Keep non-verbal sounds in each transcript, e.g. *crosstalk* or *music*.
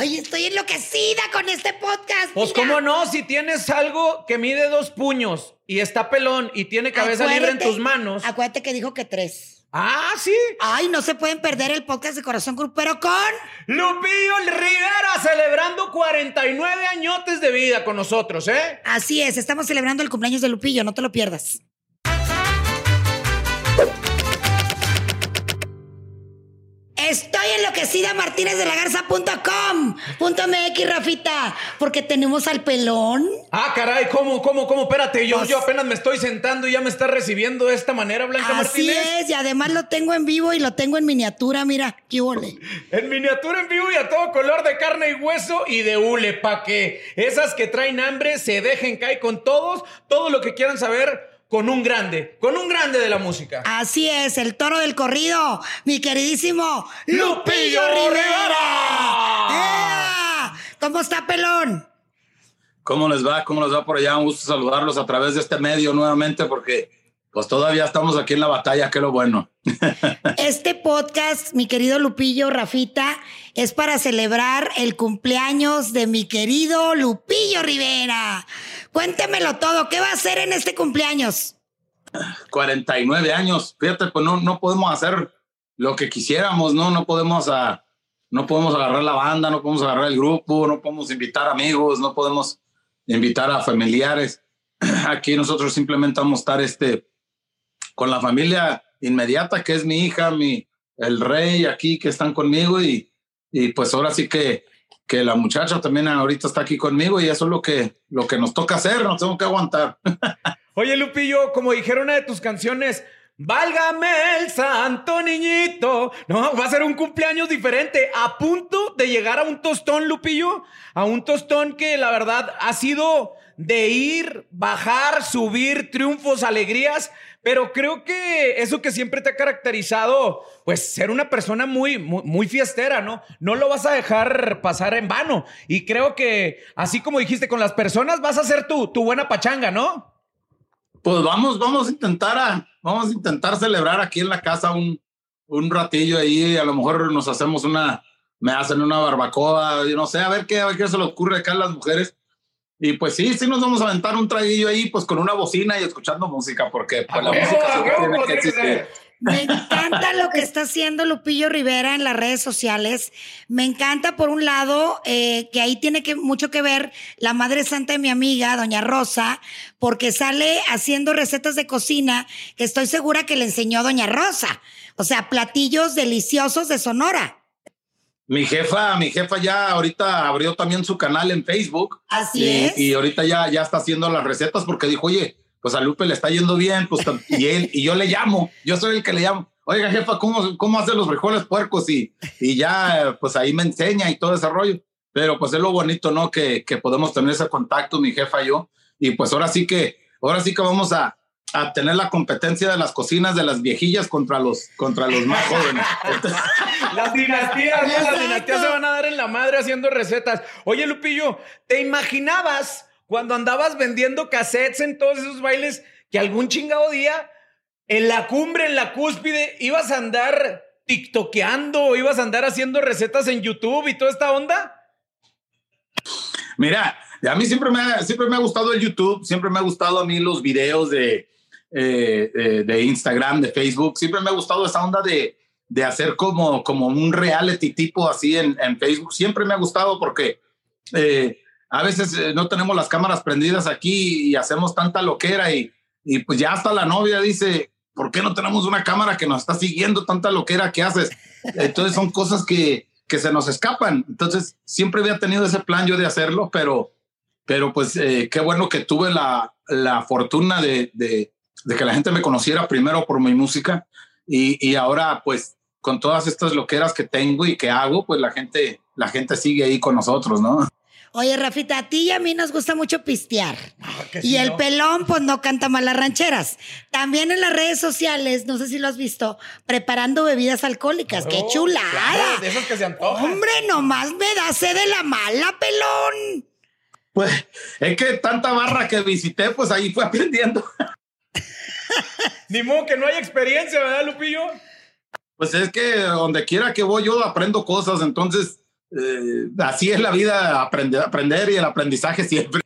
Ay, estoy enloquecida con este podcast. Pues mira. cómo no, si tienes algo que mide dos puños y está pelón y tiene cabeza libre en tus manos. Acuérdate que dijo que tres. Ah, sí. Ay, no se pueden perder el podcast de Corazón Grupero con... Lupillo Rivera celebrando 49 añotes de vida con nosotros, ¿eh? Así es, estamos celebrando el cumpleaños de Lupillo, no te lo pierdas. Estoy enloquecida Martínez de la Garza.com punto MX, Rafita, porque tenemos al pelón. Ah, caray, ¿cómo, cómo, cómo? Espérate, yo, Pues- yo apenas me estoy sentando y ya me está recibiendo de esta manera, Blanca Así Martínez. es, y además lo tengo en vivo y lo tengo en miniatura, mira, qué ole. *laughs* En miniatura en vivo y a todo color de carne y hueso y de hule, pa' que esas que traen hambre se dejen caer con todos, todo lo que quieran saber con un grande, con un grande de la música. Así es, el toro del corrido, mi queridísimo Lupillo Lupillo Rivera. Rivera. ¡Ea! ¿Cómo está, pelón? ¿Cómo les va? ¿Cómo les va por allá? Un gusto saludarlos a través de este medio nuevamente porque pues todavía estamos aquí en la batalla, que es lo bueno. *laughs* Este podcast, mi querido Lupillo Rafita, es para celebrar el cumpleaños de mi querido Lupillo Rivera. Cuéntemelo todo, ¿qué va a hacer en este cumpleaños? 49 años, fíjate, pues no, no podemos hacer lo que quisiéramos, ¿no? No podemos, a, no podemos agarrar la banda, no podemos agarrar el grupo, no podemos invitar amigos, no podemos invitar a familiares. *clears throat* Aquí nosotros simplemente vamos a estar este, con la familia inmediata, que es mi hija, mi, el rey aquí que están conmigo y, y pues ahora sí que, que la muchacha también ahorita está aquí conmigo y eso es lo que, lo que nos toca hacer, nos tenemos que aguantar. *laughs* Oye, Lupillo, como dijeron una de tus canciones, Válgame el santo niñito. No, va a ser un cumpleaños diferente. A punto de llegar a un tostón, Lupillo. A un tostón que la verdad ha sido de ir, bajar, subir, triunfos, alegrías. Pero creo que eso que siempre te ha caracterizado, pues ser una persona muy, muy, muy fiestera, ¿no? No lo vas a dejar pasar en vano. Y creo que, así como dijiste con las personas, vas a hacer tu, tu buena pachanga, ¿no? Pues vamos, vamos a intentar a, vamos a intentar celebrar aquí en la casa un, un ratillo ahí, a lo mejor nos hacemos una, me hacen una barbacoa, yo no sé, a ver qué, a ver qué se le ocurre acá a las mujeres. Y pues sí, sí nos vamos a aventar un traguillo ahí, pues con una bocina y escuchando música, porque pues. Me encanta lo que está haciendo Lupillo Rivera en las redes sociales. Me encanta, por un lado, eh, que ahí tiene que, mucho que ver la Madre Santa de mi amiga, Doña Rosa, porque sale haciendo recetas de cocina que estoy segura que le enseñó Doña Rosa. O sea, platillos deliciosos de Sonora. Mi jefa, mi jefa ya ahorita abrió también su canal en Facebook. Así y, es. y ahorita ya, ya está haciendo las recetas porque dijo, oye, pues a Lupe le está yendo bien, pues y él, y yo le llamo, yo soy el que le llamo. Oiga, jefa, ¿cómo, cómo hace los frijoles puercos? Y, y ya, pues ahí me enseña y todo ese rollo. Pero pues es lo bonito, ¿no? Que, que podemos tener ese contacto, mi jefa y yo. Y pues ahora sí que, ahora sí que vamos a, a tener la competencia de las cocinas de las viejillas contra los, contra los más jóvenes. *laughs* Las dinastías, ¿no? las dinastías se van a dar en la madre haciendo recetas. Oye, Lupillo, ¿te imaginabas cuando andabas vendiendo cassettes en todos esos bailes que algún chingado día en la cumbre, en la cúspide, ibas a andar tiktokeando o ibas a andar haciendo recetas en YouTube y toda esta onda? Mira, a mí siempre me, siempre me ha gustado el YouTube, siempre me ha gustado a mí los videos de, eh, de, de Instagram, de Facebook, siempre me ha gustado esa onda de, de hacer como, como un reality tipo así en, en Facebook, siempre me ha gustado porque eh, a veces eh, no tenemos las cámaras prendidas aquí y hacemos tanta loquera y, y pues ya hasta la novia dice, ¿por qué no tenemos una cámara que nos está siguiendo tanta loquera que haces? Entonces son cosas que, que se nos escapan. Entonces siempre había tenido ese plan yo de hacerlo, pero, pero pues eh, qué bueno que tuve la, la fortuna de, de, de, que la gente me conociera primero por mi música y, y ahora pues con todas estas loqueras que tengo y que hago, pues la gente, la gente sigue ahí con nosotros, ¿no? Oye, Rafita, a ti y a mí nos gusta mucho pistear. que y sí, el ¿no? pelón, pues no canta mal las rancheras. También en las redes sociales, no sé si lo has visto, preparando bebidas alcohólicas. ¡Qué Oh, chulada! claro, de esas que se antojan. Hombre, nomás me da sed de la mala, pelón. Pues es que tanta barra que visité, pues ahí fue aprendiendo. *laughs* Ni modo que no hay experiencia, ¿verdad, Lupillo? Pues es que donde quiera que voy yo aprendo cosas, entonces eh, así es la vida, aprender, aprender y el aprendizaje siempre.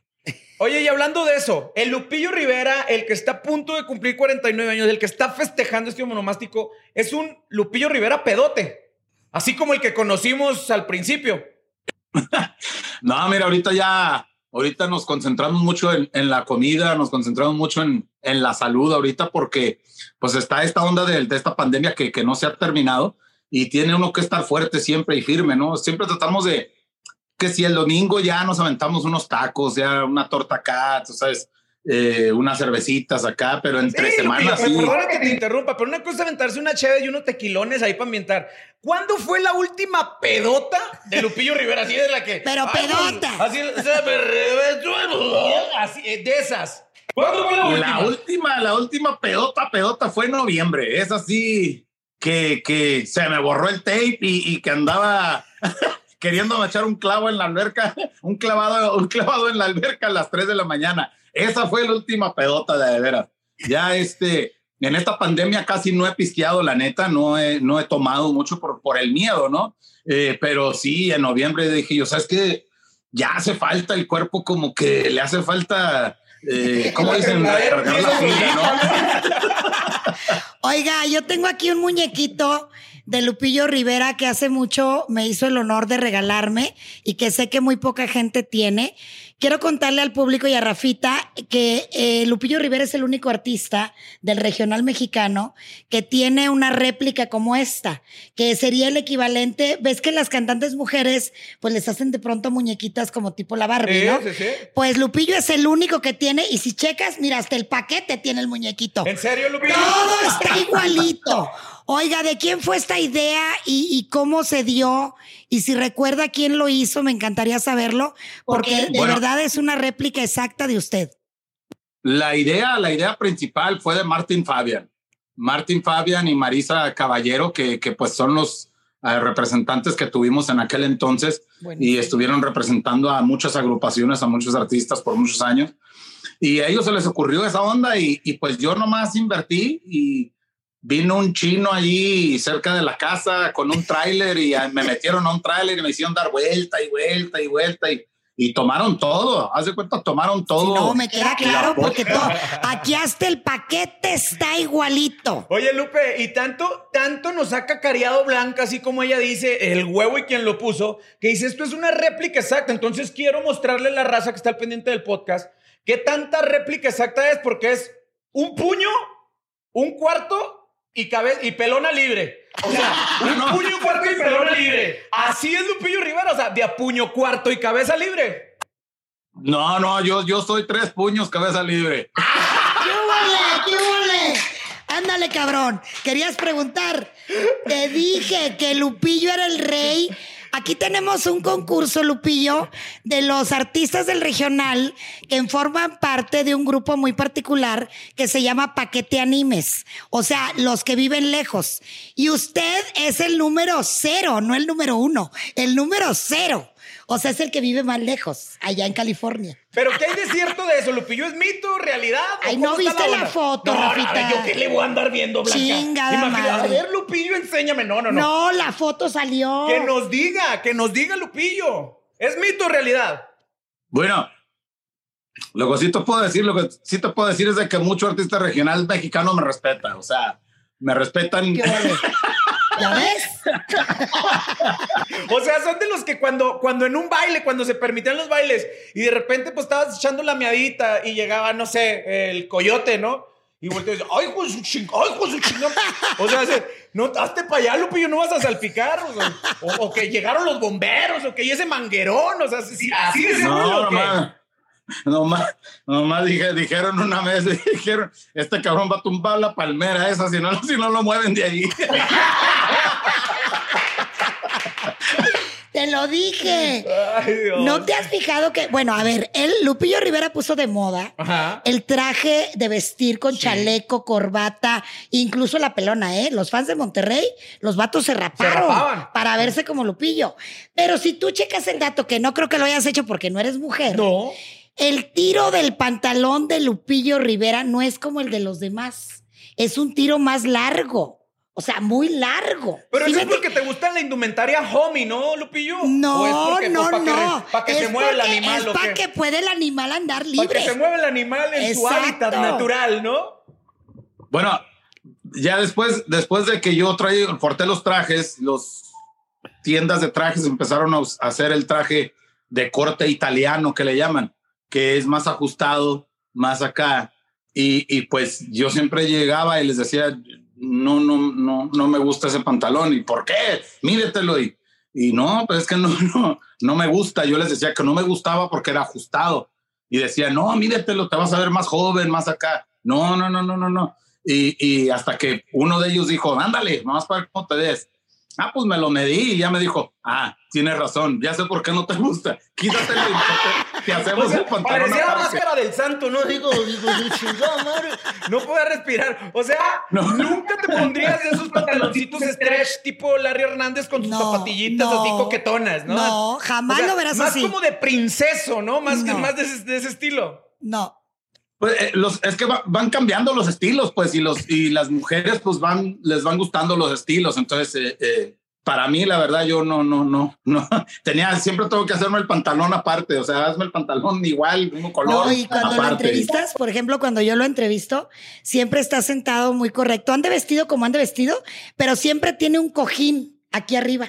Oye, y hablando de eso, el Lupillo Rivera, el que está a punto de cumplir 49 años, el que está festejando este monomástico, es un Lupillo Rivera pedote. Así como el que conocimos al principio. *laughs* no, mira, ahorita ya, ahorita nos concentramos mucho en, en la comida, nos concentramos mucho en, en, la salud ahorita porque pues está esta onda de, de esta pandemia que, que no se ha terminado y tiene uno que estar fuerte siempre y firme, ¿no? Siempre tratamos de, que si el domingo ya nos aventamos unos tacos, ya una torta acá, tú sabes, eh, unas cervecitas acá, pero entre Sí, semanas Lupillo, sí. Perdona que te interrumpa, pero una cosa es aventarse una chévere y unos tequilones ahí para ambientar. ¿Cuándo fue la última pedota de Lupillo Rivera? Así de la que. Pero Ay, pedota. Así, me reventó, así, eh, de esas. ¿Cuándo fue la última? La última, la última pedota, pedota fue en noviembre. Es así que, que se me borró el tape y, y que andaba *laughs* queriendo echar un clavo en la alberca, *laughs* un clavado, un clavado en la alberca a las 3 de la mañana. Esa fue la última pedota de, de veras. Ya este, en esta pandemia casi no he pisqueado, la neta, no he, no he tomado mucho por, por el miedo, ¿no? Eh, pero sí, en noviembre dije yo, ¿sabes qué? Ya hace falta el cuerpo como que le hace falta, eh, ¿cómo dicen? Recargar la pila, ¿no? *laughs* Oiga, yo tengo aquí un muñequito de Lupillo Rivera que hace mucho me hizo el honor de regalarme y que sé que muy poca gente tiene. Quiero contarle al público y a Rafita que eh, Lupillo Rivera es el único artista del regional mexicano que tiene una réplica como esta, que sería el equivalente, ves que las cantantes mujeres pues les hacen de pronto muñequitas como tipo la Barbie, Sí, ¿no? sí, sí. Pues Lupillo es el único que tiene y si checas, mira, hasta el paquete tiene el muñequito. ¿En serio, Lupillo? Todo está igualito. Oiga, ¿de quién fue esta idea y, y cómo se dio? Y si recuerda quién lo hizo, me encantaría saberlo, porque de Bueno. verdad es una réplica exacta de usted. La idea, la idea principal fue de Martin Fabian. Martin Fabian y Marisa Caballero, que, que pues son los eh, representantes que tuvimos en aquel entonces y estuvieron representando a muchas agrupaciones, a muchos artistas por muchos años. Y a ellos se les ocurrió esa onda y, y pues yo nomás invertí y vino un chino allí cerca de la casa con un tráiler y me metieron a un tráiler y me hicieron dar vuelta y vuelta y vuelta y, y tomaron todo. Haz de cuenta, tomaron todo. Si no, me queda claro La porque todo, aquí hasta el paquete está igualito. Oye, Lupe, y tanto, tanto nos ha cacareado Blanca, así como ella dice, el huevo y quien lo puso, que dice, esto es una réplica exacta. Entonces quiero mostrarle a la raza que está al pendiente del podcast qué tanta réplica exacta es, porque es un puño, un cuarto y, cabe y pelona libre. O sea, *laughs* un puño, cuarto y pelona libre. Así es Lupillo Rivera, o sea, de a puño, cuarto y cabeza libre. No, no, yo, yo soy tres puños, cabeza libre. *laughs* ¡Qué huele! ¡Qué huele! Ándale, cabrón. Querías preguntar. Te dije que Lupillo era el rey. Aquí tenemos un concurso, Lupillo, de los artistas del regional que forman parte de un grupo muy particular que se llama Paquete Animes. O sea, los que viven lejos. Y usted es el número cero, no el número uno, el número cero. O sea, es el que vive más lejos, allá en California. Pero ¿qué hay de cierto de eso? ¿Lupillo es mito, realidad? ¿O Ay, ¿no viste la foto, no, Rafita? ¿Yo qué le voy a andar viendo, Blanca? Chingada Imagina- madre. A ver, Lupillo, enséñame. No, no, no. No, la foto salió. Que nos diga, que nos diga Lupillo. ¿Es mito o realidad? Bueno, lo que sí te puedo decir, lo que sí te puedo decir es de que mucho artista regional mexicano me respeta. O sea, me respetan. *laughs* ¿Ya ves? *laughs* O sea, son de los que cuando, cuando en un baile, cuando se permitían los bailes, y de repente pues estabas echando la miadita y llegaba, no sé, el coyote, ¿no? Y volteas y dices, ¡ay, su chingón! ¡Ay, su chingón! O sea, dice, no, hazte para allá, Lupillo, no vas a salpicar. O, sea, o- o que llegaron los bomberos, o que y ese manguerón, o sea, sí, así de. *laughs* nomás, nomás, dije, dijeron una vez, *laughs* dijeron, este cabrón va a tumbar la palmera esa, si no, *laughs* si no lo mueven de ahí. Te lo dije. Ay, Dios. ¿No te has fijado que, bueno, a ver, él, Lupillo Rivera puso de moda Ajá. el traje de vestir con chaleco, corbata, incluso la pelona, ¿eh? Los fans de Monterrey, los vatos se raparon para verse como Lupillo. Pero si tú checas el dato, que no creo que lo hayas hecho porque no eres mujer, No. El tiro del pantalón de Lupillo Rivera no es como el de los demás. Es un tiro más largo. O sea, muy largo. Pero ¿Sí eso es porque te gusta la indumentaria homie, ¿no, Lupillo? ¿O es No, porque, no, pues, pa' que no. que se Es mueva el porque- animal, Es ¿o para que pueda el animal andar Para libre. que se mueva el animal en su hábitat natural, ¿no? Bueno, ya después, después de que yo traí, porté los trajes, los tiendas de trajes empezaron a hacer el traje de corte italiano que le llaman, que es más ajustado, más acá. Y, y pues yo siempre llegaba y les decía, no, no, no, no me gusta ese pantalón. ¿Y por qué? Míretelo. Y, y no, pues es que no, *laughs* no, no me gusta. Yo les decía que no me gustaba porque era ajustado. Y decía, no, míretelo, te vas a ver más joven, más acá. No, no, no, no, no, no. Y, y hasta que uno de ellos dijo, ándale, vamos para cómo te ves. Ah, pues me lo medí y ya me dijo, ah, tienes razón, ya sé por qué no te gusta. Quítatelo te, hacemos O sea, el pantalón. parecía la aparte". máscara del santo, ¿no? Digo, digo, chingada madre. No podía respirar. O sea, No. nunca te pondrías esos pantaloncitos stretch tipo Larry Hernández con sus No, zapatillitas no. así coquetonas, ¿no? No, jamás lo verás más así. como de princeso, ¿no? Más, que, más de, ese, de ese estilo. No. Pues, eh, los, es que va- van cambiando los estilos, pues, y, los, y las mujeres, pues, van, les van gustando los estilos. Entonces, eh, eh, para mí, la verdad, yo no, no, no, no. *laughs* Tenía, siempre tengo que hacerme el pantalón aparte. O sea, hazme el pantalón igual, mismo color. No, y cuando lo aparte. entrevistas, por ejemplo, cuando yo lo entrevisto, siempre está sentado muy correcto. Ande vestido como ande vestido, pero siempre tiene un cojín aquí arriba.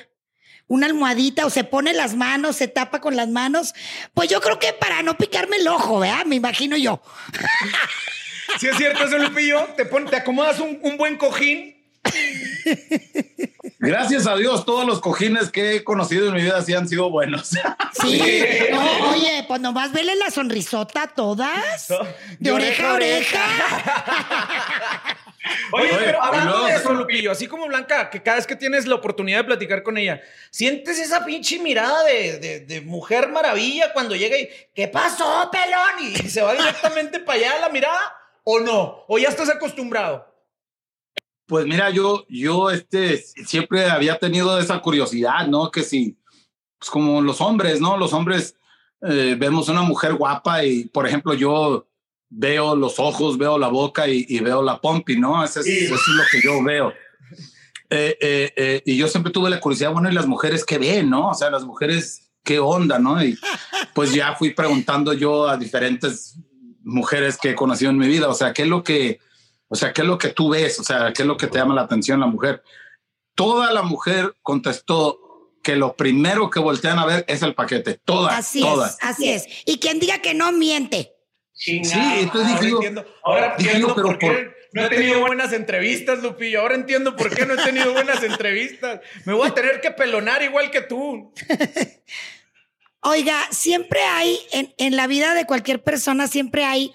Una almohadita o se pone las manos, se tapa con las manos. Pues yo creo que para no picarme el ojo, ¿verdad? Me imagino yo. *laughs* Si es cierto eso, Lupillo, te, pon- te acomodas un, un buen cojín. Gracias a Dios, todos los cojines que he conocido en mi vida sí han sido buenos. *laughs* Sí. No, oye, pues nomás vele la sonrisota a todas. De, oreja a *laughs* oreja. Oye, Oye, pero hablando de eso, Lupillo, así como Blanca, que cada vez que tienes la oportunidad de platicar con ella, sientes esa pinche mirada de, de- de mujer maravilla cuando llega y, ¿qué pasó, pelón? Y se va directamente para allá la mirada, ¿o no? ¿O ya estás acostumbrado? Pues mira, yo, yo este, siempre había tenido esa curiosidad, ¿no? Que si, pues como los hombres, ¿no? Los hombres eh, vemos una mujer guapa y, por ejemplo, yo veo los ojos, veo la boca y, y veo la pompi, ¿no? Eso es, Sí. eso es lo que yo veo. Eh, eh, eh, y yo siempre tuve la curiosidad, bueno, ¿y las mujeres qué ven, no? O sea, las mujeres, ¿qué onda, no? Y pues ya fui preguntando yo a diferentes mujeres que he conocido en mi vida, o sea, ¿qué es lo que, o sea, qué es lo que tú ves? O sea, ¿qué es lo que te llama la atención la mujer? Toda la mujer contestó que lo primero que voltean a ver es el paquete. Todas, Así todas. es, así es. Y quien diga que no miente. Chingada, entonces dije ahora yo- entiendo, ahora entiendo pero por qué por- no he tenido buenas entrevistas, Lupillo. Ahora entiendo por qué no he tenido buenas entrevistas. Me voy a tener que pelonar igual que tú. *laughs* Oiga, siempre hay, en, en la vida de cualquier persona, siempre hay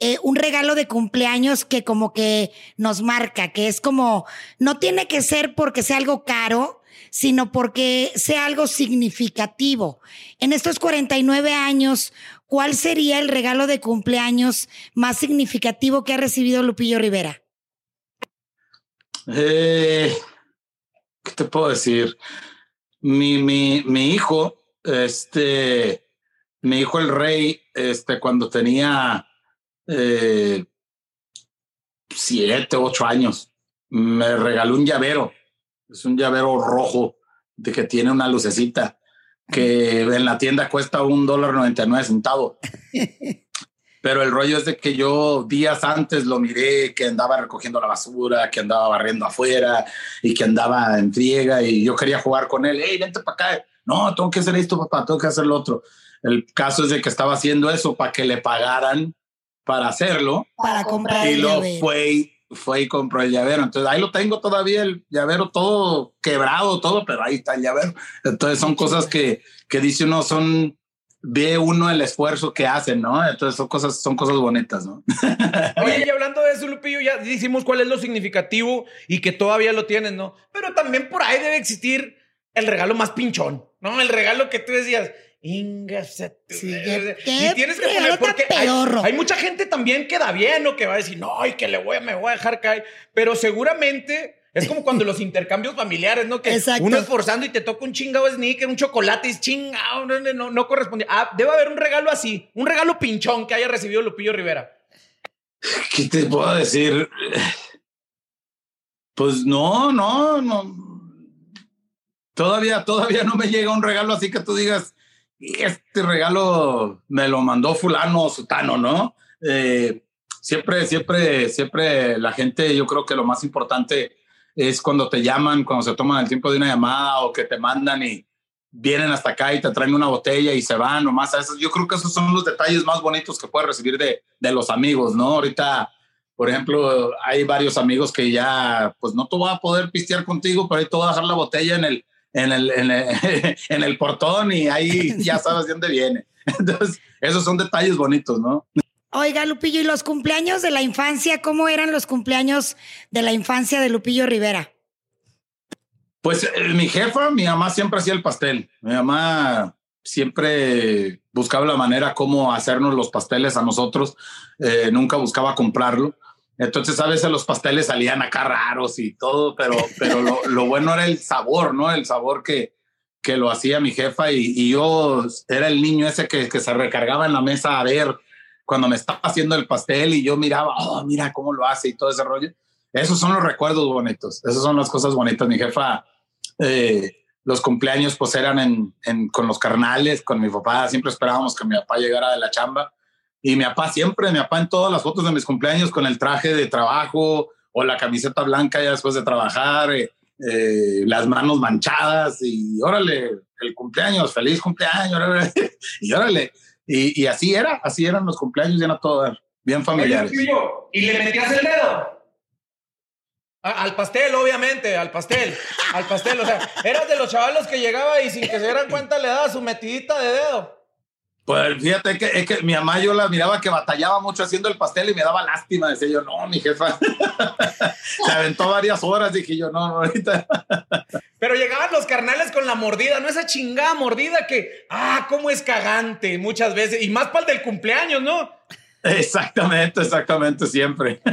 eh, un regalo de cumpleaños que como que nos marca, que es como, no tiene que ser porque sea algo caro, sino porque sea algo significativo. En estos 49 años, ¿cuál sería el regalo de cumpleaños más significativo que ha recibido Lupillo Rivera? Eh, ¿Qué te puedo decir? Mi, mi, mi hijo, este, mi hijo el rey, este, cuando tenía eh, siete, ocho años, me regaló un llavero. Es un llavero rojo de que tiene una lucecita que en la tienda cuesta un dólar noventa y nueve centavos. *laughs* Pero el rollo es de que yo días antes lo miré que andaba recogiendo la basura, que andaba barriendo afuera y que andaba en friega y yo quería jugar con él. Hey, vente para acá. No, tengo que hacer esto, papá, tengo que hacer lo otro. El caso es de que estaba haciendo eso para que le pagaran para hacerlo Para comprar y el lo llavero. fue, y- fue y compró el llavero. Entonces ahí lo tengo todavía, el llavero todo quebrado, todo, pero ahí está el llavero. Entonces son cosas que, que dice uno, son, ve uno el esfuerzo que hacen, ¿no? Entonces son cosas, son cosas bonitas, ¿no? *laughs* Oye, y hablando de eso, Lupillo, ya decimos cuál es lo significativo y que todavía lo tienes, ¿no? Pero también por ahí debe existir el regalo más pinchón, ¿no? El regalo que tú decías. Inga, se te- Sí, y tienes que poner porque hay, mucha gente también que da bien o que va a decir, no, y que le voy a, me voy a dejar caer. Pero seguramente es como cuando los intercambios familiares, ¿no? Que Exacto. uno esforzando y te toca un chingado sneaker, un chocolate y es chingado, no, no, no, no corresponde. Ah, debe haber un regalo así, un regalo pinchón que haya recibido Lupillo Rivera. ¿Qué te puedo decir? Pues no, no, no. Todavía, todavía no me llega un regalo así que tú digas, este regalo me lo mandó fulano o sutano, ¿no? Eh, siempre, siempre, siempre la gente, yo creo que lo más importante es cuando te llaman, cuando se toman el tiempo de una llamada o que te mandan y vienen hasta acá y te traen una botella y se van nomás a Yo creo que esos son los detalles más bonitos que puedes recibir de, de los amigos, ¿no? Ahorita, por ejemplo, hay varios amigos que ya, pues no te voy a poder pistear contigo, pero ahí te voy a dejar la botella en el, en el, en el, *laughs* en el portón y ahí *laughs* ya sabes de dónde viene. *laughs* Entonces, esos son detalles bonitos, ¿no? Oiga, Lupillo, ¿y los cumpleaños de la infancia? ¿Cómo eran los cumpleaños de la infancia de Lupillo Rivera? Pues eh, mi jefa, mi mamá siempre hacía el pastel. Mi mamá siempre buscaba la manera cómo hacernos los pasteles a nosotros. Eh, nunca buscaba comprarlo. Entonces a veces los pasteles salían acá raros y todo, pero, pero lo, bueno era el sabor, ¿no? El sabor que, que lo hacía mi jefa y, y yo era el niño ese que, que se recargaba en la mesa a ver cuando me estaba haciendo el pastel y yo miraba, oh, mira cómo lo hace y todo ese rollo. Esos son los recuerdos bonitos, esas son las cosas bonitas. Mi jefa, eh, los cumpleaños pues eran en, con los carnales, con mi papá, siempre esperábamos que mi papá llegara de la chamba. Y mi papá siempre, mi papá en todas las fotos de mis cumpleaños con el traje de trabajo o la camiseta blanca ya después de trabajar, eh, eh, las manos manchadas y órale, el cumpleaños, feliz cumpleaños, *laughs* y órale. Y, así era, así eran los cumpleaños, ya no todo bien familiares. ¿Y le metías el dedo? al pastel, obviamente, al pastel, al pastel. O sea, eras de los chavalos que llegaba y sin que se dieran cuenta le daba su metidita de dedo. Pues fíjate que, es que mi mamá yo la miraba que batallaba mucho haciendo el pastel y me daba lástima. Decía yo, no, mi jefa. *laughs* Se aventó varias horas. Dije yo, no, no, ahorita. Pero llegaban los carnales con la mordida, no esa chingada mordida que, ah, cómo es cagante muchas veces. Y más para el del cumpleaños, ¿no? Exactamente, exactamente, siempre. *laughs*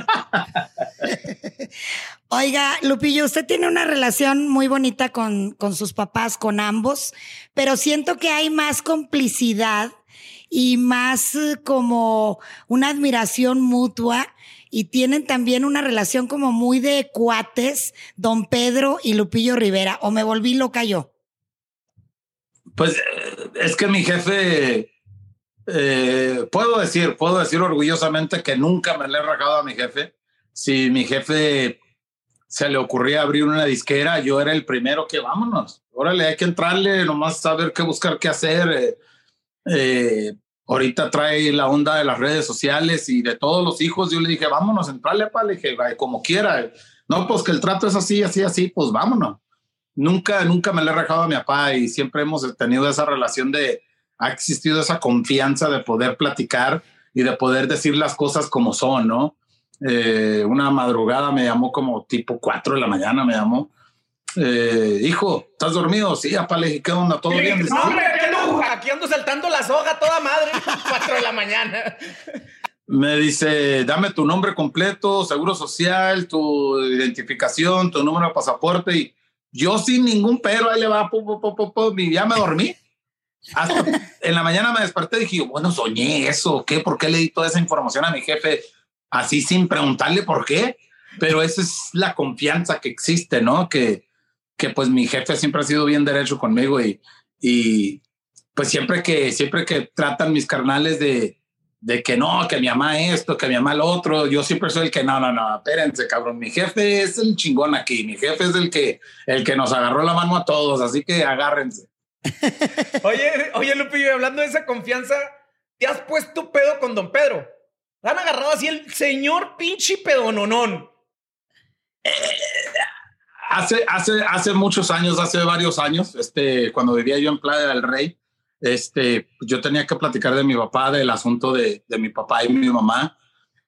Oiga, Lupillo, usted tiene una relación muy bonita con, con sus papás, con ambos, pero siento que hay más complicidad y más eh, como una admiración mutua y tienen también una relación como muy de cuates, don Pedro y Lupillo Rivera, o me volví loca yo. Pues eh, es que mi jefe, eh, puedo decir, puedo decir orgullosamente que nunca me le he rajado a mi jefe. Si mi jefe se le ocurría abrir una disquera, yo era el primero que vámonos. Órale, hay que entrarle, nomás saber qué buscar, qué hacer. Ahorita trae la onda de las redes sociales y de todos los hijos. Yo le dije, vámonos, entrarle, pa, le dije, como quiera. No, pues que el trato es así, así, así, pues vámonos. Nunca, nunca me le he rajado a mi papá y siempre hemos tenido esa relación de, ha existido esa confianza de poder platicar y de poder decir las cosas como son, ¿no? Eh, una madrugada me llamó como tipo 4 de la mañana, me llamó. Eh, hijo, ¿estás dormido? Sí, apá, le dije, ¿qué onda? ¿Todo bien? No, hombre, aquí ando, saltando la soga toda madre, *laughs* 4 de la mañana. Me dice, dame tu nombre completo, seguro social, tu identificación, tu número de pasaporte. Y yo sin ningún pero, ahí le va, y ya me dormí. Hasta en la mañana me desperté y dije, bueno, soñé eso, ¿qué? ¿Por qué le di toda esa información a mi jefe? así sin preguntarle por qué, pero esa es la confianza que existe, ¿no? Que, que pues mi jefe siempre ha sido bien derecho conmigo y, y pues siempre que, siempre que tratan mis carnales de, de que no, que mi mamá esto, que mi mamá lo otro, yo siempre soy el que no, no, no, espérense, cabrón, mi jefe es el chingón aquí, mi jefe es el que, el que nos agarró la mano a todos, así que agárrense. *laughs* oye, oye, Lupillo, hablando de esa confianza, ¿te has puesto pedo con don Pedro? Han agarrado así el señor pinche pedononón. Eh, hace, hace, hace muchos años, hace varios años, este, cuando vivía yo en Playa del Rey, este, yo tenía que platicar de mi papá, del asunto de, de mi papá y mi mamá.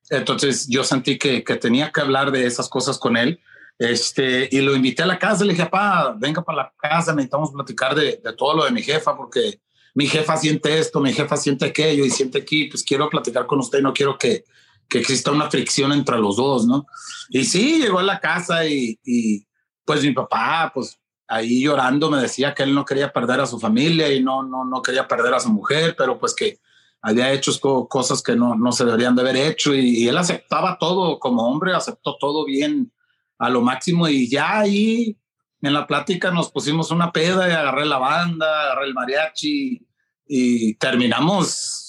Entonces yo sentí que, que, tenía que hablar de esas cosas con él. Este, y lo invité a la casa, le dije, papá, venga para la casa, necesitamos platicar de, de todo lo de mi jefa, porque mi jefa siente esto, mi jefa siente aquello y siente aquí, pues quiero platicar con usted, no quiero que, que exista una fricción entre los dos, ¿no? Y sí, llegó a la casa y, y pues mi papá, pues ahí llorando me decía que él no quería perder a su familia y no, no, no quería perder a su mujer, pero pues que había hecho cosas que no, no se deberían de haber hecho y, él aceptaba todo como hombre, aceptó todo bien, a lo máximo y ya ahí en la plática nos pusimos una peda y agarré la banda, agarré el mariachi y terminamos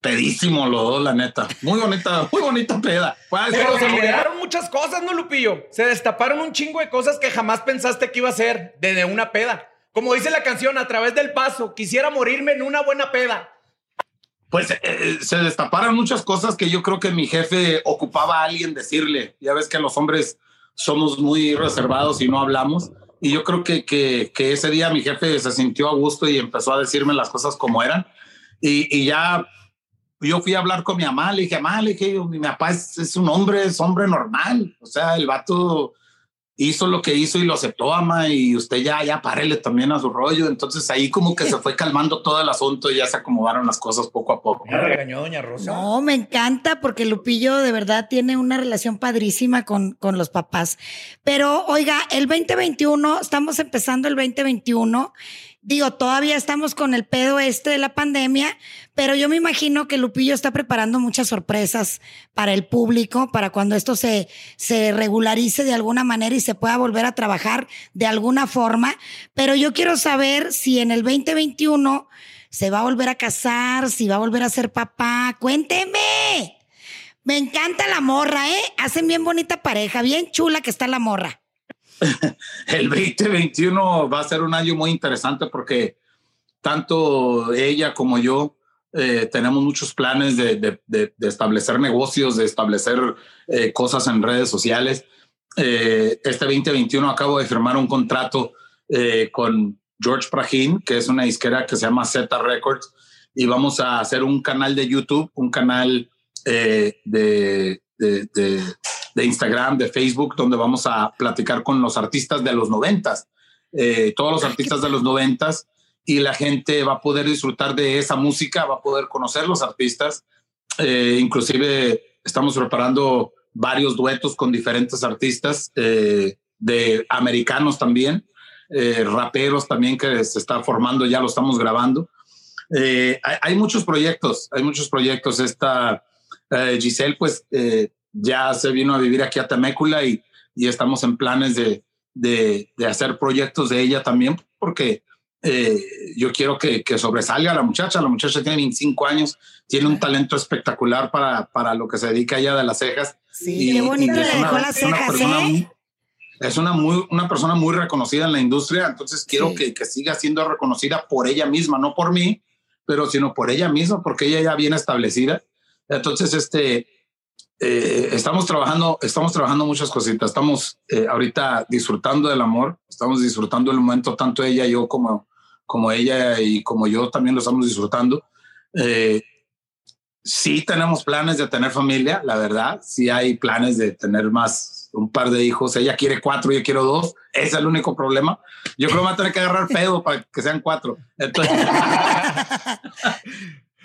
pedísimo los dos, la neta. Muy bonita, muy bonita peda. Pero se liberaron muchas cosas, ¿no, Lupillo? Se destaparon un chingo de cosas que jamás pensaste que iba a ser desde una peda. Como dice la canción, a través del paso, quisiera morirme en una buena peda. Pues eh, eh, se destaparon muchas cosas que yo creo que mi jefe ocupaba a alguien decirle. Ya ves que los hombres somos muy reservados y no hablamos. Y yo creo que, que, que, ese día mi jefe se sintió a gusto y empezó a decirme las cosas como eran. Y, y ya yo fui a hablar con mi mamá, le dije, mamá, le dije, mi papá es, es, un hombre, es hombre normal. O sea, el vato hizo lo que hizo y lo aceptó, ama, y usted ya, ya párele también a su rollo. Entonces ahí como que se fue calmando todo el asunto y ya se acomodaron las cosas poco a poco. ¿Me regañó doña Rosa? No, me encanta porque Lupillo de verdad tiene una relación padrísima con, con los papás. Pero oiga, el 2021, estamos empezando el 2021 Digo, todavía estamos con el pedo este de la pandemia, pero yo me imagino que Lupillo está preparando muchas sorpresas para el público, para cuando esto se, se regularice de alguna manera y se pueda volver a trabajar de alguna forma. Pero yo quiero saber si en el 2021 se va a volver a casar, si va a volver a ser papá. Cuénteme. Me encanta la morra, ¿eh? Hacen bien bonita pareja, bien chula que está la morra. *laughs* el 2021 va a ser un año muy interesante porque tanto ella como yo eh, tenemos muchos planes de, de, de, de, establecer negocios, de establecer eh, cosas en redes sociales. Eh, este 2021 acabo de firmar un contrato eh, con George Prahin, que es una disquera que se llama Z Records, y vamos a hacer un canal de YouTube, un canal eh, de, de Instagram, de Facebook, donde vamos a platicar con los artistas de los noventas, eh, todos los *laughs* artistas de los noventas, y la gente va a poder disfrutar de esa música, va a poder conocer los artistas. Eh, inclusive estamos preparando varios duetos con diferentes artistas, eh, de americanos también, eh, raperos también que se está formando, ya lo estamos grabando. Eh, hay, muchos proyectos, hay muchos proyectos. Esta Giselle, pues ya se vino a vivir aquí a Temécula y, y estamos en planes de, de, de, hacer proyectos de ella también, porque eh, yo quiero que, que, sobresalga la muchacha. La muchacha tiene 25 años, tiene un talento espectacular para, para lo que se dedica ella de las cejas. Sí, y, qué bonito le dejó las cejas, ¿eh? Es una, muy, una persona muy reconocida en la industria, entonces quiero sí. que, que siga siendo reconocida por ella misma, no por mí, pero sino por ella misma, porque ella ya viene establecida. Entonces, este, eh, estamos trabajando, estamos trabajando muchas cositas. Estamos eh, ahorita disfrutando del amor, estamos disfrutando el momento, tanto ella y yo como, como ella y como yo también lo estamos disfrutando. Eh, sí tenemos planes de tener familia, la verdad. Sí hay planes de tener más, un par de hijos. Ella quiere cuatro, yo quiero dos. Ese es el único problema. Yo creo que va a tener que agarrar pedo para que sean cuatro. Entonces... *laughs*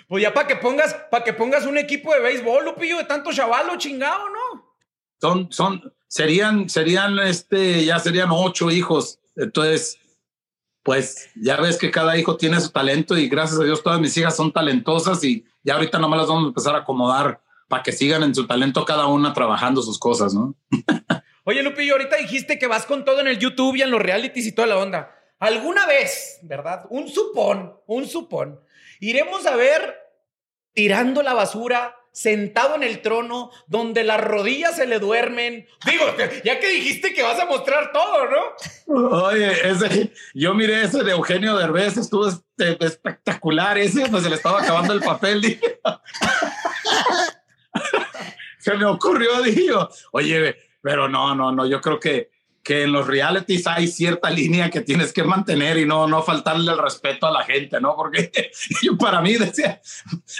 Pues ya para que pongas, para que pongas un equipo de béisbol, Lupillo, de tanto chavalo chingado, ¿no? Son, son, serían, serían, este, ya serían ocho hijos. Entonces, pues ya ves que cada hijo tiene su talento y gracias a Dios todas mis hijas son talentosas y ya ahorita nomás las vamos a empezar a acomodar para que sigan en su talento cada una trabajando sus cosas, ¿no? *laughs* Oye, Lupillo, ahorita dijiste que vas con todo en el YouTube y en los realities y toda la onda. ¿Alguna vez, verdad? Un supón, un supón Iremos a ver tirando la basura, sentado en el trono, donde las rodillas se le duermen. Digo, ya que dijiste que vas a mostrar todo, ¿no? Oye, ese, yo miré ese de Eugenio Derbez, estuvo espectacular ese, pues se le estaba acabando el papel. Dije. *laughs* se me ocurrió, digo, oye, pero no, no, no, yo creo que que en los realities hay cierta línea que tienes que mantener y no, no faltarle el respeto a la gente, ¿no? Porque *laughs* yo para mí decía,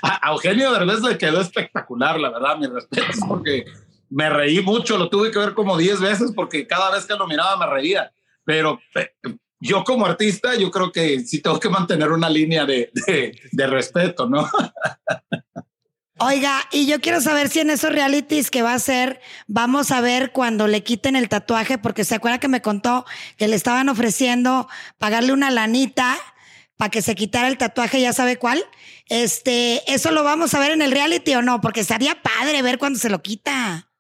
a Eugenio Derbez le quedó espectacular, la verdad, mi respeto, porque me reí mucho, lo tuve que ver como 10 veces porque cada vez que lo miraba me reía, pero yo como artista yo creo que sí tengo que mantener una línea de, de, de respeto, ¿no? *laughs* Oiga, y yo quiero saber si en esos realities que va a hacer, vamos a ver cuando le quiten el tatuaje, porque se acuerda que me contó que le estaban ofreciendo pagarle una lanita para que se quitara el tatuaje, ya sabe cuál. Este, ¿eso lo vamos a ver en el reality o no? Porque estaría padre ver cuando se lo quita.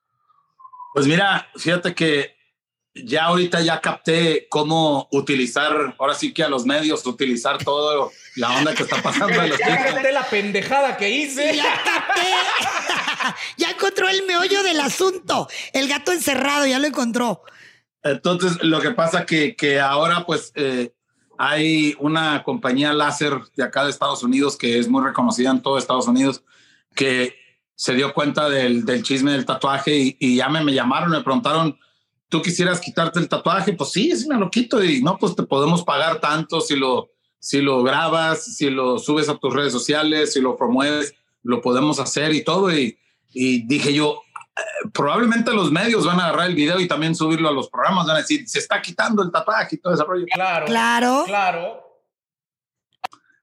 Pues mira, fíjate que ya ahorita ya capté cómo utilizar, ahora sí que a los medios, utilizar todo la onda que está pasando en los Ya capté la pendejada que hice. Ya capté. *laughs* ya encontró el meollo del asunto. El gato encerrado, ya lo encontró. Entonces, lo que pasa que, que ahora pues eh, hay una compañía láser de acá de Estados Unidos que es muy reconocida en todo Estados Unidos que se dio cuenta del, del chisme del tatuaje y, y ya me, me llamaron, me preguntaron, ¿tú quisieras quitarte el tatuaje? Pues sí, sí me lo quito y no, pues te podemos pagar tanto si lo, si lo grabas, si lo subes a tus redes sociales, si lo promueves, lo podemos hacer y todo. Y, y dije yo, eh, probablemente los medios van a agarrar el video y también subirlo a los programas, van a decir, se está quitando el tatuaje y todo ese rollo. Claro. Claro. Claro.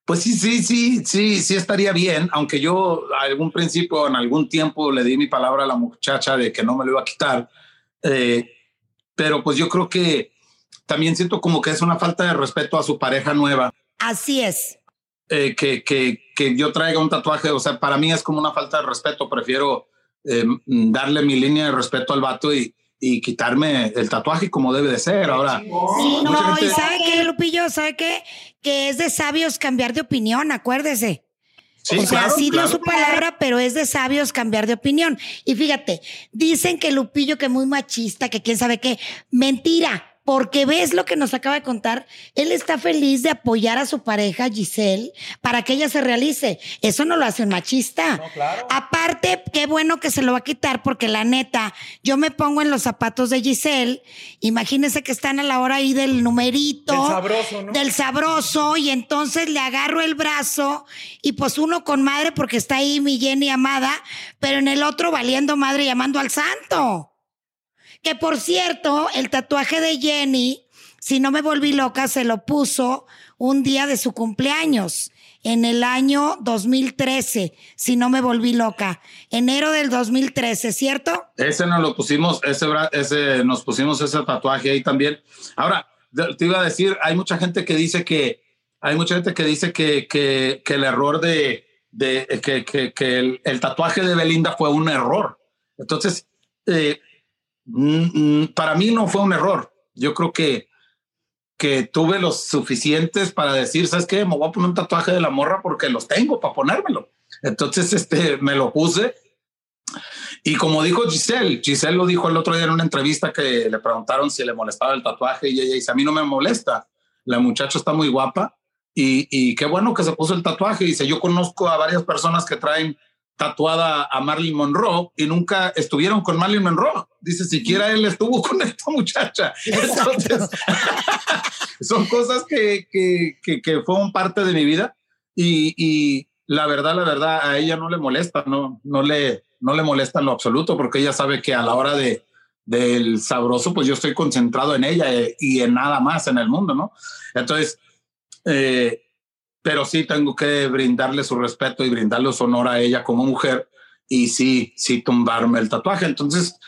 Pues sí, sí, sí, sí, sí estaría bien, aunque yo a algún principio, en algún tiempo, le di mi palabra a la muchacha de que no me lo iba a quitar. Eh, pero pues yo creo que también siento como que es una falta de respeto a su pareja nueva. Así es. eh, que, que, que yo traiga un tatuaje, o sea, para mí es como una falta de respeto. Prefiero eh, darle mi línea de respeto al vato y, y quitarme el tatuaje como debe de ser. Ahora, Sí, no, gente- y ¿sabe qué, Lupillo? ¿Sabe qué? Que es de sabios cambiar de opinión, acuérdese. sí, o sea, claro, sí dio claro. su palabra, pero es de sabios cambiar de opinión. Y fíjate, dicen que Lupillo que muy machista, que quién sabe qué. Mentira. Porque ves lo que nos acaba de contar, él está feliz de apoyar a su pareja Giselle para que ella se realice. Eso no lo hace un machista. No, claro. Aparte, qué bueno que se lo va a quitar porque la neta, yo me pongo en los zapatos de Giselle. Imagínense que están a la hora ahí del numerito. Del sabroso, ¿no? Del sabroso y entonces le agarro el brazo y pues uno con madre porque está ahí mi Jenny amada, pero en el otro valiendo madre llamando al santo. Que por cierto, el tatuaje de Jenny, si no me volví loca, se lo puso un día de su cumpleaños, en el año 2013, si no me volví loca. Enero del 2013, ¿cierto? Ese nos lo pusimos, ese, nos pusimos ese tatuaje ahí también. Ahora, te iba a decir, hay mucha gente que dice que, hay mucha gente que dice que, que, que el error de, de que, que, el, el tatuaje de Belinda fue un error. Entonces, eh, para mí no fue un error. Yo creo que, que tuve los suficientes para decir, ¿sabes qué? Me voy a poner un tatuaje de la morra porque los tengo para ponérmelo. Entonces, este, me lo puse y como dijo Giselle, Giselle lo dijo el otro día en una entrevista que le preguntaron si le molestaba el tatuaje y ella dice, a mí no me molesta, la muchacha está muy guapa y, y qué bueno que se puso el tatuaje. Dice, yo conozco a varias personas que traen tatuada a Marilyn Monroe y nunca estuvieron con Marilyn Monroe. Dice, siquiera él estuvo con esta muchacha. Entonces, *laughs* son cosas que, que, que, fueron parte de mi vida y, y la verdad, la verdad, a ella no le molesta, no, no le, no le molesta en lo absoluto porque ella sabe que a la hora de del sabroso, pues yo estoy concentrado en ella eh, y en nada más en el mundo, ¿no? Entonces, eh, pero sí tengo que brindarle su respeto y brindarle su honor a ella como mujer y sí, sí tumbarme el tatuaje. Entonces,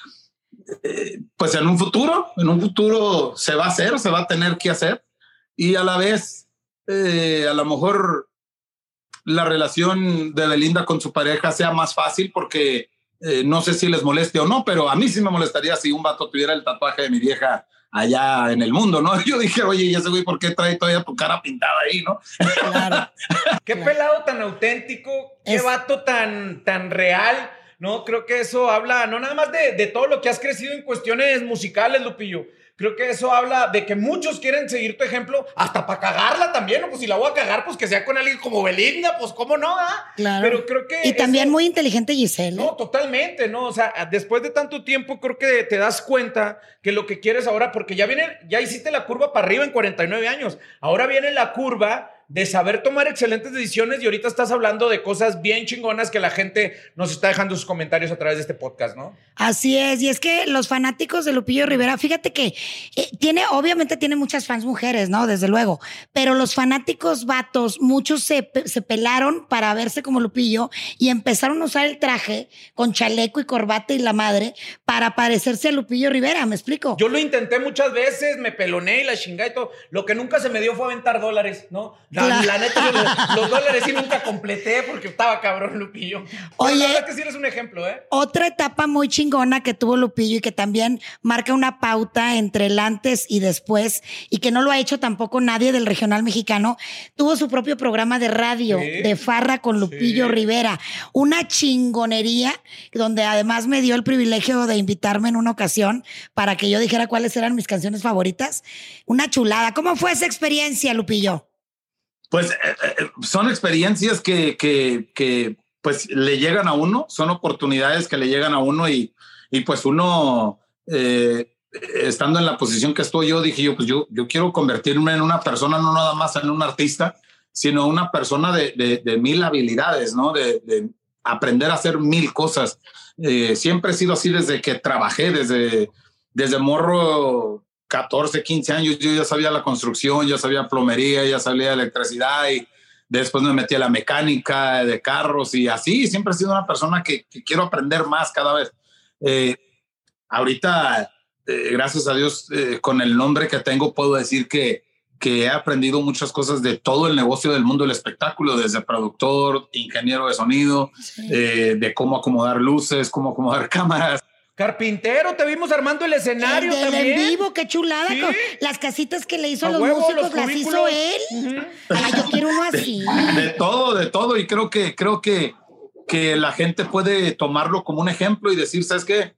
eh, pues en un futuro, en un futuro se va a hacer, se va a tener que hacer y a la vez, eh, a lo mejor la relación de Belinda con su pareja sea más fácil porque eh, no sé si les moleste o no, pero a mí sí me molestaría si un vato tuviera el tatuaje de mi vieja allá en el mundo, ¿no? *laughs* Yo dije, oye, ¿y ese güey por qué trae todavía tu cara pintada ahí, no? Claro. Qué pelado tan auténtico, qué Es- vato tan, tan real. No, creo que eso habla, no nada más de, de todo lo que has crecido en cuestiones musicales, Lupillo. Creo que eso habla de que muchos quieren seguir tu ejemplo, hasta para cagarla también, ¿no? Pues si la voy a cagar, pues que sea con alguien como Belinda, pues cómo no, ah? Claro. Pero creo que. Y también eso- muy inteligente Giselle. ¿eh? No, totalmente, ¿no? O sea, después de tanto tiempo, creo que te das cuenta que lo que quieres ahora, porque ya viene, ya hiciste la curva para arriba en 49 años. Ahora viene la curva de saber tomar excelentes decisiones y ahorita estás hablando de cosas bien chingonas que la gente nos está dejando sus comentarios a través de este podcast, ¿no? Así es, y es que los fanáticos de Lupillo Rivera, fíjate que eh, tiene, obviamente tiene muchas fans mujeres, ¿no? Desde luego, pero los fanáticos vatos, muchos se, pe- se pelaron para verse como Lupillo y empezaron a usar el traje con chaleco y corbata y la madre para parecerse a Lupillo Rivera, ¿me explico? Yo lo intenté muchas veces, me peloné y la chingada y todo. Lo que nunca se me dio fue aventar dólares, ¿no? La, neta, *laughs* los, dólares sí nunca completé porque estaba cabrón Lupillo. Oye, la verdad que sí eres un ejemplo, ¿eh? Otra etapa muy chingona que tuvo Lupillo y que también marca una pauta entre el antes y después y que no lo ha hecho tampoco nadie del regional mexicano, tuvo su propio programa de radio de Farra con Lupillo Rivera. Una chingonería donde además me dio el privilegio de invitarme en una ocasión para que yo dijera cuáles eran mis canciones favoritas. Una chulada. ¿Cómo fue esa experiencia, Lupillo? Pues eh, eh, son experiencias que, que, que, pues le llegan a uno, son oportunidades que le llegan a uno y, y pues uno, eh, estando en la posición que estoy yo, dije yo, pues yo, yo quiero convertirme en una persona, no nada más en un artista, sino una persona de, de, mil habilidades, ¿no? De, de, aprender a hacer mil cosas. siempre he sido así desde que trabajé, desde, desde morro 14, 15 años yo ya sabía la construcción, ya sabía plomería, ya sabía electricidad y después me metí a la mecánica de carros y así, siempre he sido una persona que, quiero aprender más cada vez. Eh, ahorita, eh, gracias a Dios, eh, con el nombre que tengo, puedo decir que, que he aprendido muchas cosas de todo el negocio del mundo del espectáculo, desde productor, ingeniero de sonido, de cómo acomodar luces, cómo acomodar *laughs* cámaras, Carpintero, te vimos armando el escenario el, también. En vivo, qué chulada. las casitas que le hizo a, los músicos las hizo él. yo quiero uno así. *laughs* De, todo, de todo. Y creo que, creo que, que la gente puede tomarlo como un ejemplo y decir, ¿sabes qué?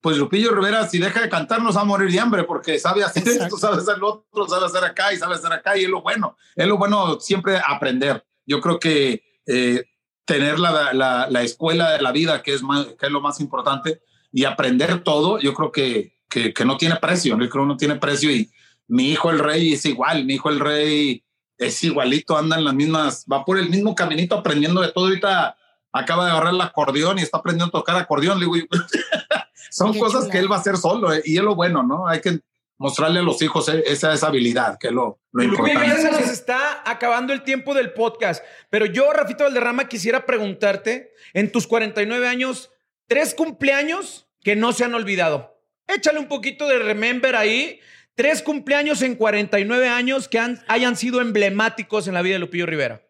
Pues Lupillo Rivera, si deja de cantar, nos va a morir de hambre porque sabe hacer esto, sabe hacer lo otro, sabe hacer acá y sabe hacer acá. Y es lo bueno. Es lo bueno siempre aprender. Yo creo que eh, tener la, la, la, escuela de la vida, que es, más, que es lo más importante, y aprender todo, yo creo que, que, que, no tiene precio, yo creo que no tiene precio y mi hijo el rey es igual, mi hijo el rey es igualito, anda en las mismas, va por el mismo caminito aprendiendo de todo, ahorita acaba de agarrar el acordeón y está aprendiendo a tocar acordeón, digo, *laughs* son cosas que él va a hacer solo eh, y es lo bueno, ¿no? Hay que mostrarle a los hijos e, esa, esa habilidad, que es lo, lo importante. se nos está acabando el tiempo del podcast, pero yo, Rafito Valderrama, quisiera preguntarte, en tus 49 años, tres cumpleaños que no se han olvidado. Échale un poquito de remember ahí. Tres cumpleaños en 49 años que hayan sido emblemáticos en la vida de Lupillo Rivera.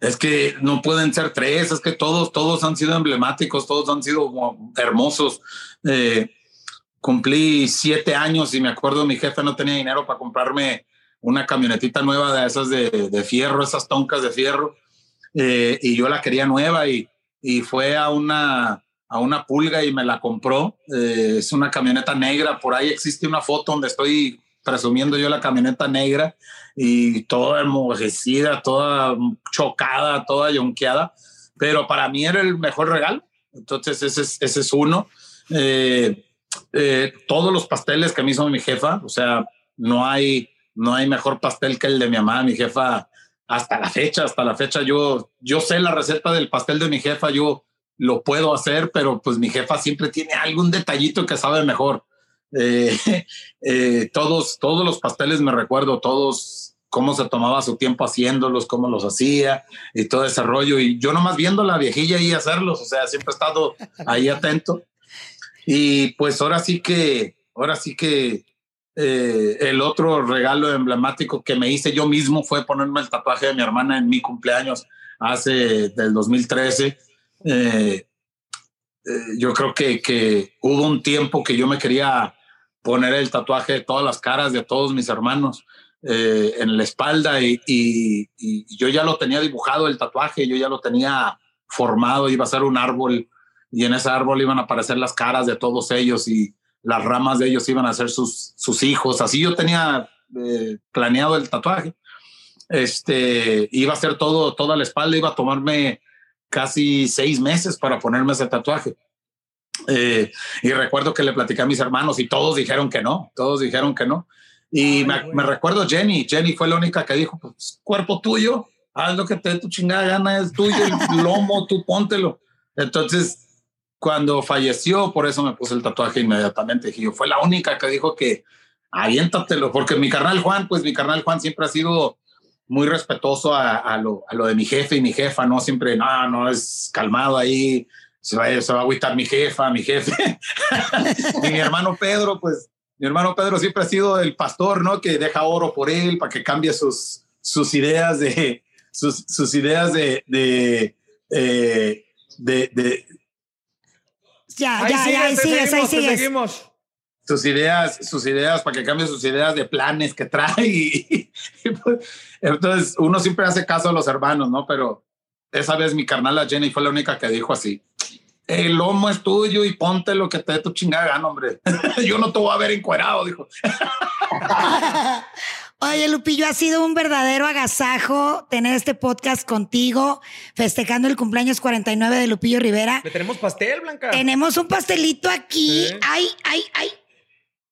Es que no pueden ser tres, es que todos, todos han sido emblemáticos, todos han sido hermosos. Eh, cumplí siete años y me acuerdo mi jefe no tenía dinero para comprarme una camionetita nueva de esas de, de fierro, esas toncas de fierro, eh, y yo la quería nueva y fue a una, a una pulga y me la compró. Eh, es una camioneta negra. Por ahí existe una foto donde estoy presumiendo yo la camioneta negra y toda enmojecida, toda chocada, toda yonqueada. Pero para mí era el mejor regalo. Entonces ese es, ese es uno. Eh, eh, todos los pasteles que me hizo mi jefa, o sea, no hay, no hay mejor pastel que el de mi mamá, mi jefa hasta la fecha, hasta la fecha yo, yo sé la receta del pastel de mi jefa, yo lo puedo hacer, pero pues mi jefa siempre tiene algún detallito que sabe mejor. Eh, *laughs* eh, todos, todos los pasteles me recuerdo, todos cómo se tomaba su tiempo haciéndolos, cómo los hacía y todo ese rollo. Y yo nomás viendo la viejilla ahí hacerlos, o sea, siempre he estado ahí atento. Y pues ahora sí que, ahora sí que eh, el otro regalo emblemático que me hice yo mismo fue ponerme el tatuaje de mi hermana en mi cumpleaños hace del 2013. Eh, eh, yo creo que, que, hubo un tiempo que yo me quería poner el tatuaje de todas las caras de todos mis hermanos en la espalda y, y, yo ya lo tenía dibujado el tatuaje, yo ya lo tenía formado, iba a ser un árbol y en ese árbol iban a aparecer las caras de todos ellos y las ramas de ellos iban a ser sus, sus hijos. Así yo tenía eh, planeado el tatuaje. Este, iba a ser todo, toda la espalda, iba a tomarme casi seis meses para ponerme ese tatuaje. Eh, y recuerdo que le platicé a mis hermanos y todos dijeron que no, todos dijeron que no. Y me, recuerdo Jenny, Jenny fue la única que dijo, pues, cuerpo tuyo, haz lo que te dé tu chingada gana, es tuyo, el *laughs* lomo, tú póntelo. Entonces, cuando falleció, por eso me puse el tatuaje inmediatamente. Dije, yo fue la única que dijo que aviéntatelo, porque mi carnal Juan, pues mi carnal Juan siempre ha sido muy respetuoso a, lo, a lo, de mi jefe y mi jefa, no siempre, no, no, es calmado ahí, se va, se va a agüitar mi jefa, mi jefe. *laughs* y mi hermano Pedro, pues mi hermano Pedro siempre ha sido el pastor, ¿no? Que deja oro por él para que cambie sus, sus ideas de, sus, sus ideas de, de, eh, de, de Ya, Ahí ya, sigues, ya, ahí sigues, ahí sigues. Sus ideas, sus ideas, para que cambie sus ideas de planes que trae. Y, *laughs* y pues, entonces, uno siempre hace caso a los hermanos, ¿no? Pero esa vez mi carnala Jenny fue la única que dijo así. El lomo es tuyo y ponte lo que te dé tu chingada gana, hombre. *laughs* Yo no te voy a ver encuerado, dijo. *laughs* Oye, Lupillo, ha sido un verdadero agasajo tener este podcast contigo, festejando el cumpleaños 49 de Lupillo Rivera. Le tenemos pastel, Blanca. Tenemos un pastelito aquí. Sí. Ay, ay, ay.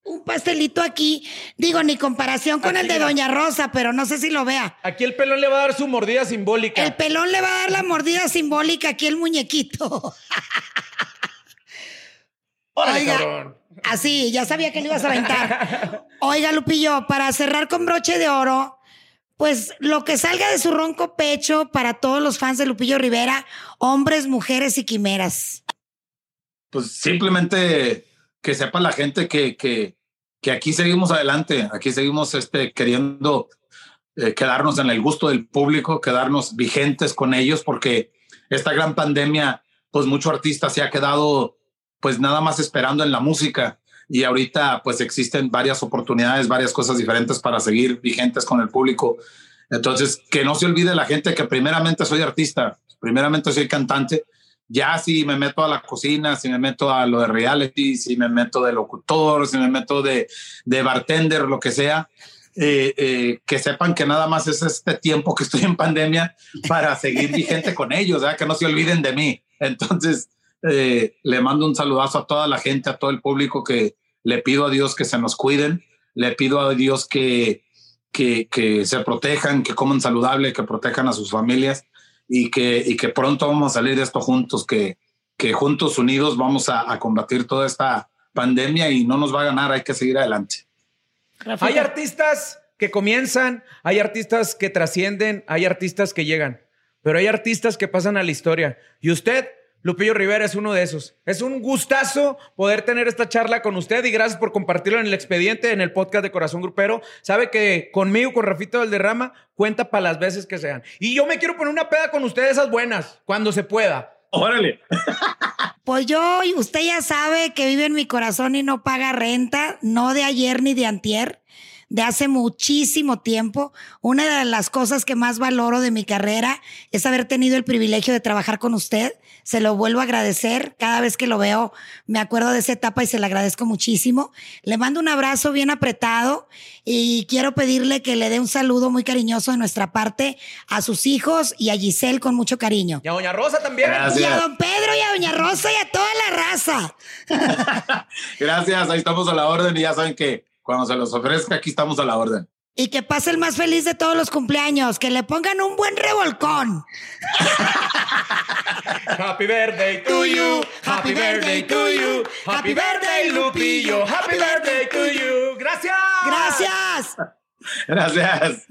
Un pastelito aquí. Digo, ni comparación con Aquí, el de mira. Doña Rosa, pero no sé si lo vea. Aquí el pelón le va a dar su mordida simbólica. El pelón le va a dar la mordida simbólica aquí el muñequito. *laughs* Órale, Oiga. cabrón. Así, ya sabía que le ibas a aventar. *laughs* Oiga, Lupillo, para cerrar con broche de oro, pues lo que salga de su ronco pecho para todos los fans de Lupillo Rivera, hombres, mujeres y quimeras. Pues simplemente que sepa la gente que, que, que aquí seguimos adelante, aquí seguimos este, queriendo eh, quedarnos en el gusto del público, quedarnos vigentes con ellos, porque esta gran pandemia, pues mucho artista se ha quedado pues nada más esperando en la música y ahorita pues existen varias oportunidades, varias cosas diferentes para seguir vigentes con el público. Entonces, que no se olvide la gente que primeramente soy artista, primeramente soy cantante, ya si me meto a la cocina, si me meto a lo de reality, si me meto de locutor, si me meto de, de bartender, lo que sea, eh, eh, que sepan que nada más es este tiempo que estoy en pandemia para seguir vigente con ellos, ¿verdad? que no se olviden de mí. Entonces, eh, le mando un saludazo a toda la gente, a todo el público que le pido a Dios que se nos cuiden, le pido a Dios que, que, que se protejan, que coman saludable, que protejan a sus familias y que, y que pronto vamos a salir de esto juntos, que, que juntos unidos vamos a, a combatir toda esta pandemia y no nos va a ganar, hay que seguir adelante. Hay artistas que comienzan, hay artistas que trascienden, hay artistas que llegan, pero hay artistas que pasan a la historia. Y usted, Lupillo Rivera, es uno de esos. Es un gustazo poder tener esta charla con usted y gracias por compartirlo en el expediente, en el podcast de Corazón Grupero. Sabe que conmigo, con Rafito Valderrama, cuenta para las veces que sean. Y yo me quiero poner una peda con usted de esas buenas, cuando se pueda. Órale. Pues yo, usted ya sabe que vive en mi corazón y no paga renta, no de ayer ni de antier, de hace muchísimo tiempo. Una de las cosas que más valoro de mi carrera es haber tenido el privilegio de trabajar con usted. Se lo vuelvo a agradecer. Cada vez que lo veo, me acuerdo de esa etapa y se le agradezco muchísimo. Le mando un abrazo bien apretado y quiero pedirle que le dé un saludo muy cariñoso de nuestra parte a sus hijos y a Giselle con mucho cariño. Y a Doña Rosa también. Gracias. Y a don Pedro y a doña Rosa y a toda la raza. *laughs* Gracias, ahí estamos a la orden y ya saben que cuando se los ofrezca, aquí estamos a la orden. Y que pase el más feliz de todos los cumpleaños. Que le pongan un buen revolcón. *laughs* Happy birthday to you. Happy birthday to you. Happy birthday, Lupillo. Happy birthday to you. Gracias. Gracias. Gracias.